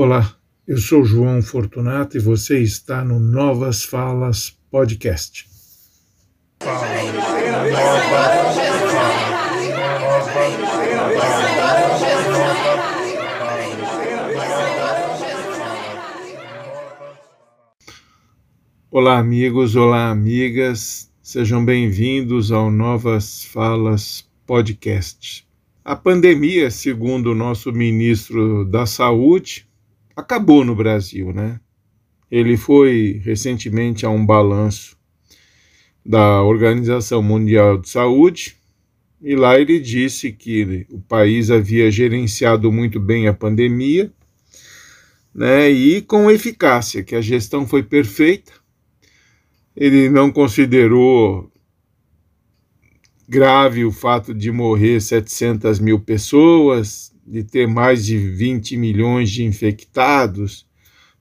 Olá, eu sou João Fortunato e você está no Novas Falas Podcast. Olá, amigos, olá, amigas, sejam bem-vindos ao Novas Falas Podcast. A pandemia, segundo o nosso ministro da Saúde, acabou no Brasil, né? Ele foi recentemente a um balanço da Organização Mundial de Saúde e lá ele disse que o país havia gerenciado muito bem a pandemia, né? E com eficácia, que a gestão foi perfeita. Ele não considerou grave o fato de morrer 700 mil pessoas, de ter mais de 20 milhões de infectados,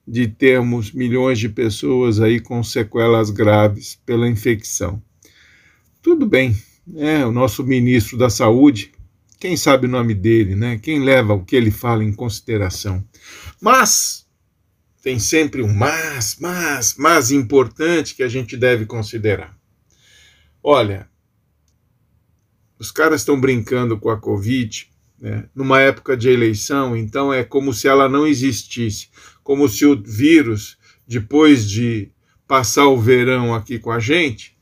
de termos milhões de pessoas aí com sequelas graves pela infecção. Tudo bem, é o nosso ministro da Saúde, quem sabe o nome dele, né? Quem leva o que ele fala em consideração. Mas tem sempre um mas, mas, mas importante que a gente deve considerar. Olha, os caras estão brincando com a Covid né, numa época de eleição, então é como se ela não existisse, como se o vírus, depois de passar o verão aqui com a gente,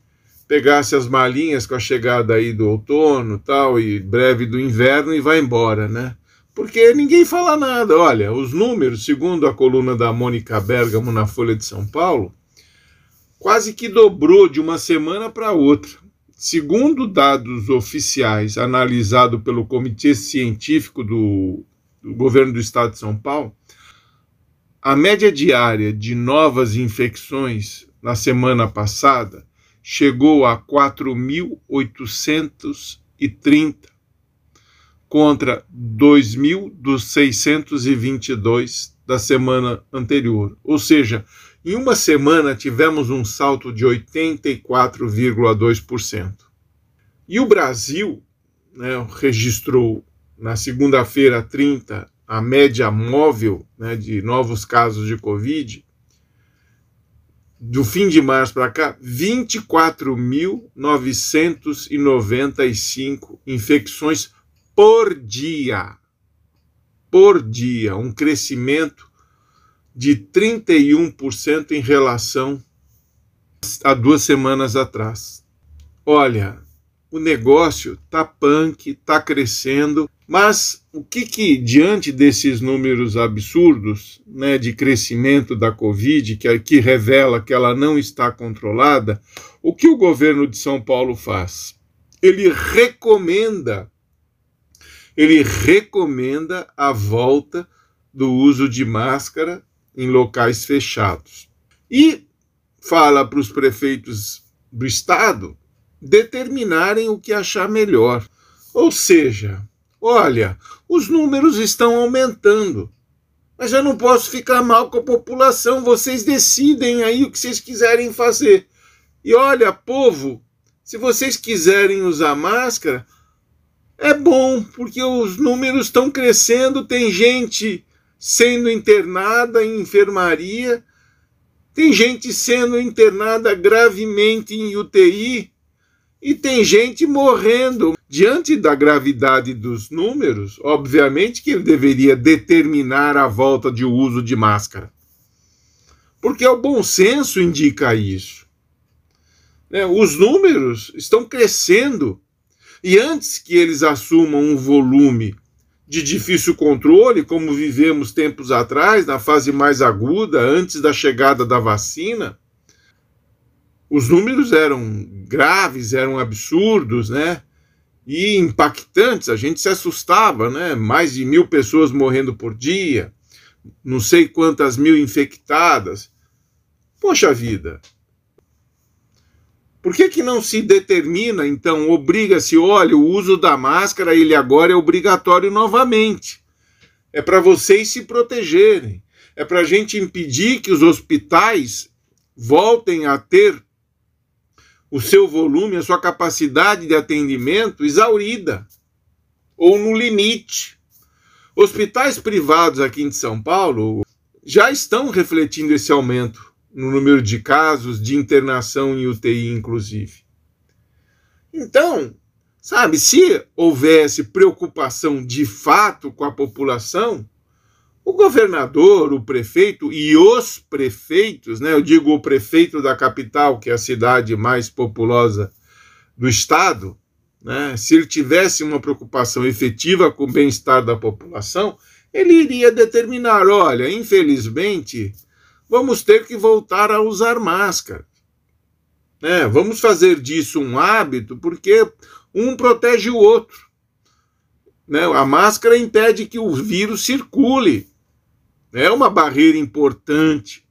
pegasse as malinhas com a chegada aí do outono tal e breve do inverno e vai embora, né? Porque ninguém fala nada. Olha, os números, segundo a coluna da Mônica Bergamo na Folha de São Paulo, quase que dobrou de uma semana para outra. Segundo dados oficiais analisados pelo Comitê Científico do, do Governo do Estado de São Paulo, a média diária de novas infecções na semana passada chegou a 4.830 contra 2.622 da semana anterior. Ou seja, em uma semana tivemos um salto de 84,2%. E o Brasil né, registrou na segunda-feira 30 a média móvel né, de novos casos de Covid, do fim de março para cá, 24.995 infecções por dia. Por dia, um crescimento de 31% em relação a duas semanas atrás. Olha, o negócio tá punk, tá crescendo, mas o que que diante desses números absurdos, né, de crescimento da Covid, que que revela que ela não está controlada, o que o governo de São Paulo faz? Ele recomenda ele recomenda a volta do uso de máscara em locais fechados. E fala para os prefeitos do estado determinarem o que achar melhor. Ou seja, olha, os números estão aumentando, mas eu não posso ficar mal com a população, vocês decidem aí o que vocês quiserem fazer. E olha, povo, se vocês quiserem usar máscara, é bom, porque os números estão crescendo, tem gente sendo internada em enfermaria, tem gente sendo internada gravemente em UTI e tem gente morrendo. Diante da gravidade dos números, obviamente que ele deveria determinar a volta de uso de máscara. Porque o bom senso indica isso. Né, os números estão crescendo. E antes que eles assumam um volume de difícil controle, como vivemos tempos atrás, na fase mais aguda, antes da chegada da vacina, os números eram graves, eram absurdos, né? E impactantes, a gente se assustava, né? Mais de mil pessoas morrendo por dia, não sei quantas mil infectadas. Poxa vida, por que, que não se determina, então, obriga-se, olha, o uso da máscara, ele agora é obrigatório novamente. É para vocês se protegerem. É para a gente impedir que os hospitais voltem a ter o seu volume, a sua capacidade de atendimento exaurida ou no limite. Hospitais privados aqui em São Paulo, já estão refletindo esse aumento no número de casos de internação em UTI, inclusive. Então, sabe, se houvesse preocupação de fato com a população, o governador, o prefeito e os prefeitos, né, eu digo o prefeito da capital, que é a cidade mais populosa do estado, né, se ele tivesse uma preocupação efetiva com o bem-estar da população, ele iria determinar: olha, infelizmente, vamos ter que voltar a usar máscara. Né? Vamos fazer disso um hábito, porque um protege o outro. Né? A máscara impede que o vírus circule. É uma barreira importante.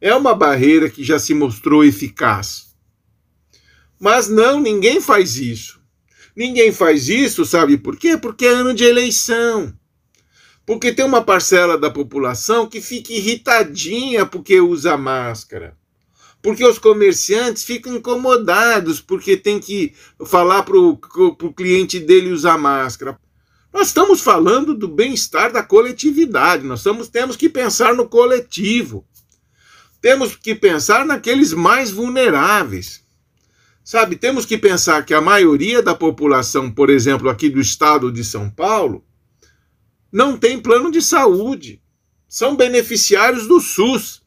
É uma barreira que já se mostrou eficaz. Mas não, ninguém faz isso. Ninguém faz isso, sabe por quê? Porque é ano de eleição. Porque tem uma parcela da população que fica irritadinha porque usa máscara. Porque os comerciantes ficam incomodados porque tem que falar para o cliente dele usar máscara. Nós estamos falando do bem-estar da coletividade, nós estamos, temos que pensar no coletivo. Temos que pensar naqueles mais vulneráveis. Sabe, temos que pensar que a maioria da população, por exemplo, aqui do estado de São Paulo, não tem plano de saúde. São beneficiários do SUS.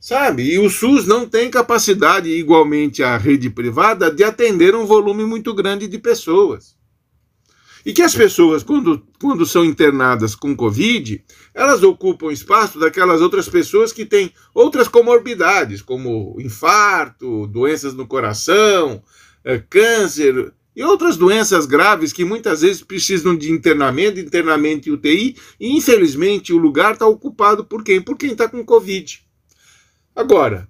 Sabe? E o SUS não tem capacidade, igualmente à rede privada, de atender um volume muito grande de pessoas. E que as pessoas, quando, quando são internadas com Covid, elas ocupam espaço daquelas outras pessoas que têm outras comorbidades, como infarto, doenças no coração, é, câncer e outras doenças graves que muitas vezes precisam de internamento, internamento em UTI, e infelizmente o lugar está ocupado por quem? Por quem está com Covid. Agora,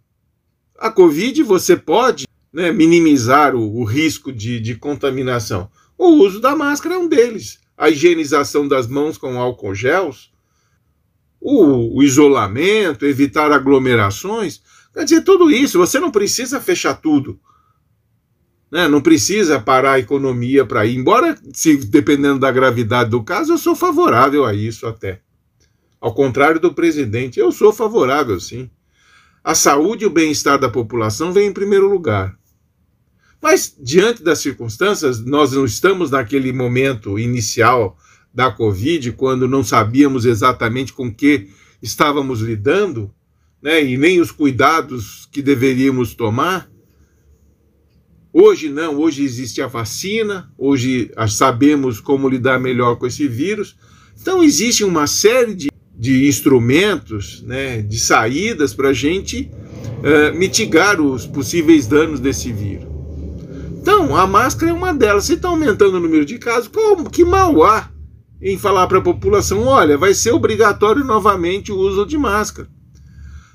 a Covid você pode né, minimizar o, o risco de, de contaminação. O uso da máscara é um deles. A higienização das mãos com álcool gels, o, o, isolamento, evitar aglomerações. Quer dizer, tudo isso. Você não precisa fechar tudo. Né? Não precisa parar a economia para ir. Embora, se dependendo da gravidade do caso, eu sou favorável a isso até. Ao contrário do presidente, eu sou favorável, sim. A saúde e o bem-estar da população vem em primeiro lugar. Mas, diante das circunstâncias, nós não estamos naquele momento inicial da Covid, quando não sabíamos exatamente com que estávamos lidando, né, e nem os cuidados que deveríamos tomar. Hoje não, hoje existe a vacina, hoje sabemos como lidar melhor com esse vírus. Então, existe uma série de de instrumentos, né, de saídas para a gente uh, mitigar os possíveis danos desse vírus. Então, a máscara é uma delas. Se está aumentando o número de casos, como, que mal há em falar para a população: olha, vai ser obrigatório novamente o uso de máscara?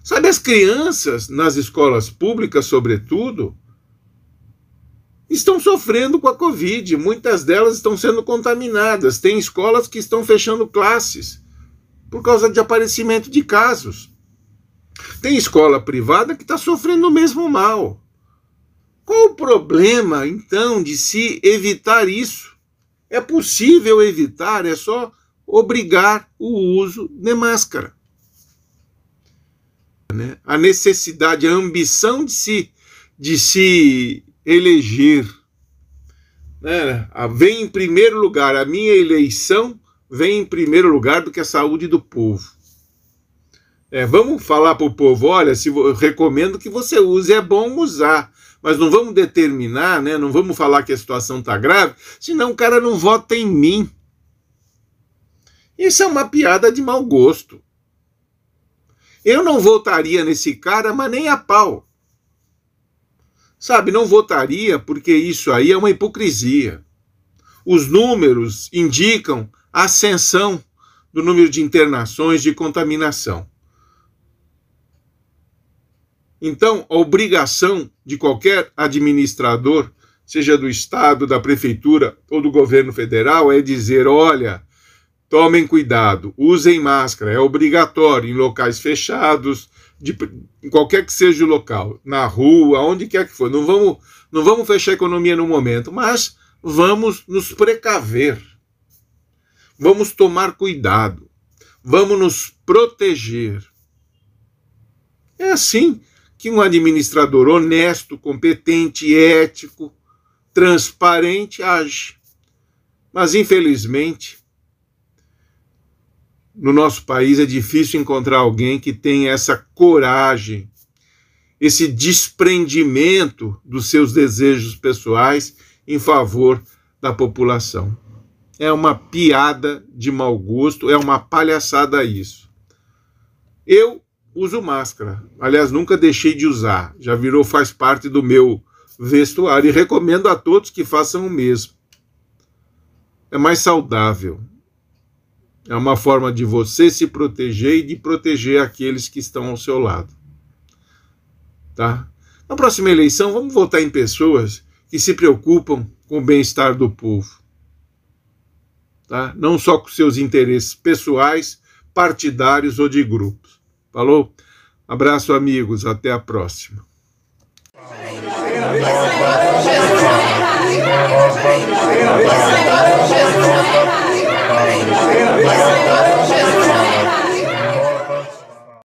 Sabe, as crianças nas escolas públicas, sobretudo, estão sofrendo com a Covid. Muitas delas estão sendo contaminadas. Tem escolas que estão fechando classes por causa de aparecimento de casos. Tem escola privada que está sofrendo o mesmo mal. Qual o problema, então, de se evitar isso? É possível evitar, é só obrigar o uso de máscara. Né? A necessidade, a ambição de se, de se eleger. Né? Vem em primeiro lugar a minha eleição vem em primeiro lugar do que a saúde do povo. É, vamos falar para o povo, olha, se eu recomendo que você use, é bom usar, mas não vamos determinar, né? Não vamos falar que a situação está grave, senão o cara não vota em mim. Isso é uma piada de mau gosto. Eu não votaria nesse cara, mas nem a pau. Sabe, não votaria porque isso aí é uma hipocrisia. Os números indicam ascensão do número de internações de contaminação. Então, a obrigação de qualquer administrador, seja do Estado, da Prefeitura ou do governo federal, é dizer: olha, tomem cuidado, usem máscara, é obrigatório em locais fechados, de, em qualquer que seja o local, na rua, onde quer que for. Não vamos, não vamos fechar a economia no momento, mas vamos nos precaver. Vamos tomar cuidado. Vamos nos proteger. É assim que um administrador honesto, competente, ético, transparente age. Mas, infelizmente, no nosso país é difícil encontrar alguém que tenha essa coragem, esse desprendimento dos seus desejos pessoais em favor da população. É uma piada de mau gosto, é uma palhaçada isso. Eu uso máscara. Aliás, nunca deixei de usar. Já virou, faz parte do meu vestuário e recomendo a todos que façam o mesmo. É mais saudável. É uma forma de você se proteger e de proteger aqueles que estão ao seu lado. Tá? Na próxima eleição, vamos votar em pessoas que se preocupam com o bem-estar do povo. Tá? Não só com seus interesses pessoais, partidários ou de grupos. Falou? Abraço, amigos. Até a próxima. Amém.